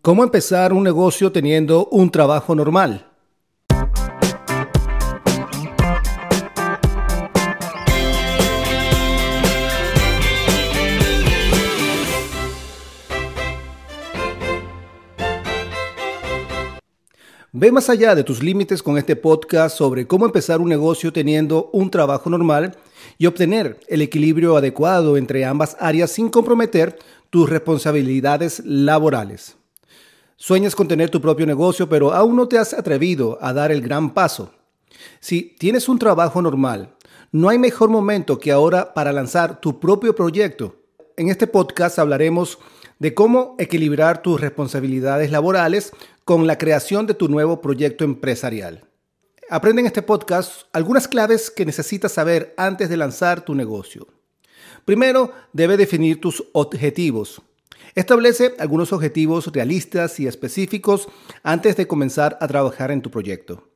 ¿Cómo empezar un negocio teniendo un trabajo normal? Ve más allá de tus límites con este podcast sobre cómo empezar un negocio teniendo un trabajo normal y obtener el equilibrio adecuado entre ambas áreas sin comprometer tus responsabilidades laborales. Sueñas con tener tu propio negocio, pero aún no te has atrevido a dar el gran paso. Si tienes un trabajo normal, no hay mejor momento que ahora para lanzar tu propio proyecto. En este podcast hablaremos de cómo equilibrar tus responsabilidades laborales con la creación de tu nuevo proyecto empresarial. Aprende en este podcast algunas claves que necesitas saber antes de lanzar tu negocio. Primero, debe definir tus objetivos. Establece algunos objetivos realistas y específicos antes de comenzar a trabajar en tu proyecto.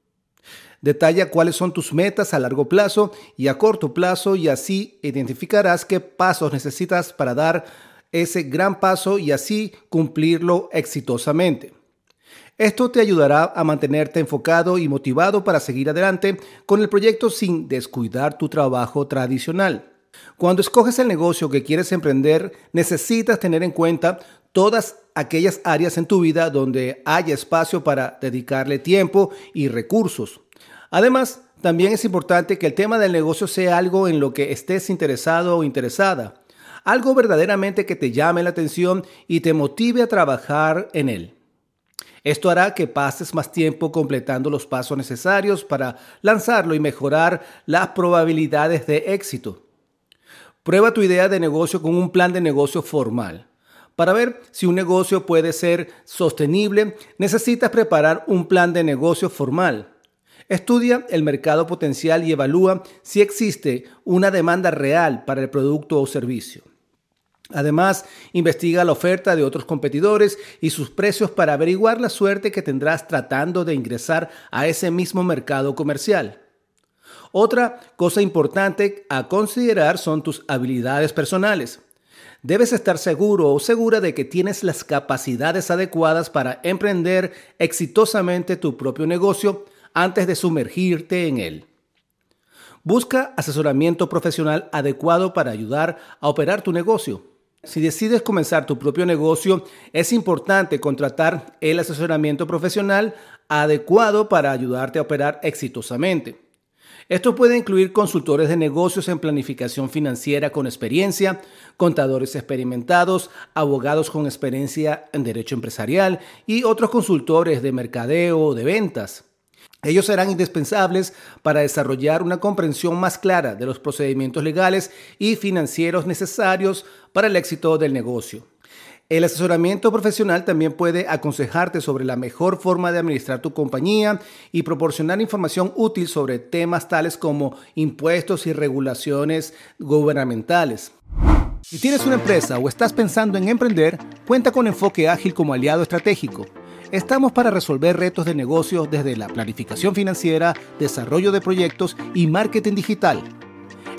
Detalla cuáles son tus metas a largo plazo y a corto plazo y así identificarás qué pasos necesitas para dar ese gran paso y así cumplirlo exitosamente. Esto te ayudará a mantenerte enfocado y motivado para seguir adelante con el proyecto sin descuidar tu trabajo tradicional. Cuando escoges el negocio que quieres emprender, necesitas tener en cuenta todas aquellas áreas en tu vida donde haya espacio para dedicarle tiempo y recursos. Además, también es importante que el tema del negocio sea algo en lo que estés interesado o interesada algo verdaderamente que te llame la atención y te motive a trabajar en él. Esto hará que pases más tiempo completando los pasos necesarios para lanzarlo y mejorar las probabilidades de éxito. Prueba tu idea de negocio con un plan de negocio formal. Para ver si un negocio puede ser sostenible, necesitas preparar un plan de negocio formal. Estudia el mercado potencial y evalúa si existe una demanda real para el producto o servicio. Además, investiga la oferta de otros competidores y sus precios para averiguar la suerte que tendrás tratando de ingresar a ese mismo mercado comercial. Otra cosa importante a considerar son tus habilidades personales. Debes estar seguro o segura de que tienes las capacidades adecuadas para emprender exitosamente tu propio negocio antes de sumergirte en él. Busca asesoramiento profesional adecuado para ayudar a operar tu negocio. Si decides comenzar tu propio negocio, es importante contratar el asesoramiento profesional adecuado para ayudarte a operar exitosamente. Esto puede incluir consultores de negocios en planificación financiera con experiencia, contadores experimentados, abogados con experiencia en derecho empresarial y otros consultores de mercadeo o de ventas. Ellos serán indispensables para desarrollar una comprensión más clara de los procedimientos legales y financieros necesarios para el éxito del negocio. El asesoramiento profesional también puede aconsejarte sobre la mejor forma de administrar tu compañía y proporcionar información útil sobre temas tales como impuestos y regulaciones gubernamentales. Si tienes una empresa o estás pensando en emprender, cuenta con Enfoque Ágil como aliado estratégico. Estamos para resolver retos de negocio desde la planificación financiera, desarrollo de proyectos y marketing digital.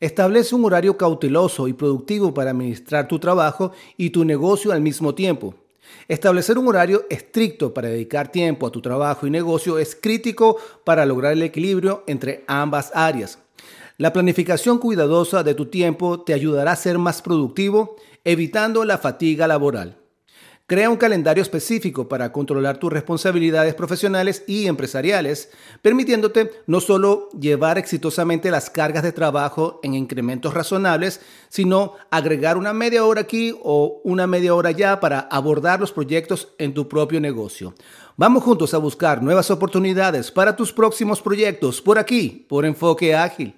Establece un horario cauteloso y productivo para administrar tu trabajo y tu negocio al mismo tiempo. Establecer un horario estricto para dedicar tiempo a tu trabajo y negocio es crítico para lograr el equilibrio entre ambas áreas. La planificación cuidadosa de tu tiempo te ayudará a ser más productivo, evitando la fatiga laboral. Crea un calendario específico para controlar tus responsabilidades profesionales y empresariales, permitiéndote no solo llevar exitosamente las cargas de trabajo en incrementos razonables, sino agregar una media hora aquí o una media hora allá para abordar los proyectos en tu propio negocio. Vamos juntos a buscar nuevas oportunidades para tus próximos proyectos por aquí, por Enfoque Ágil.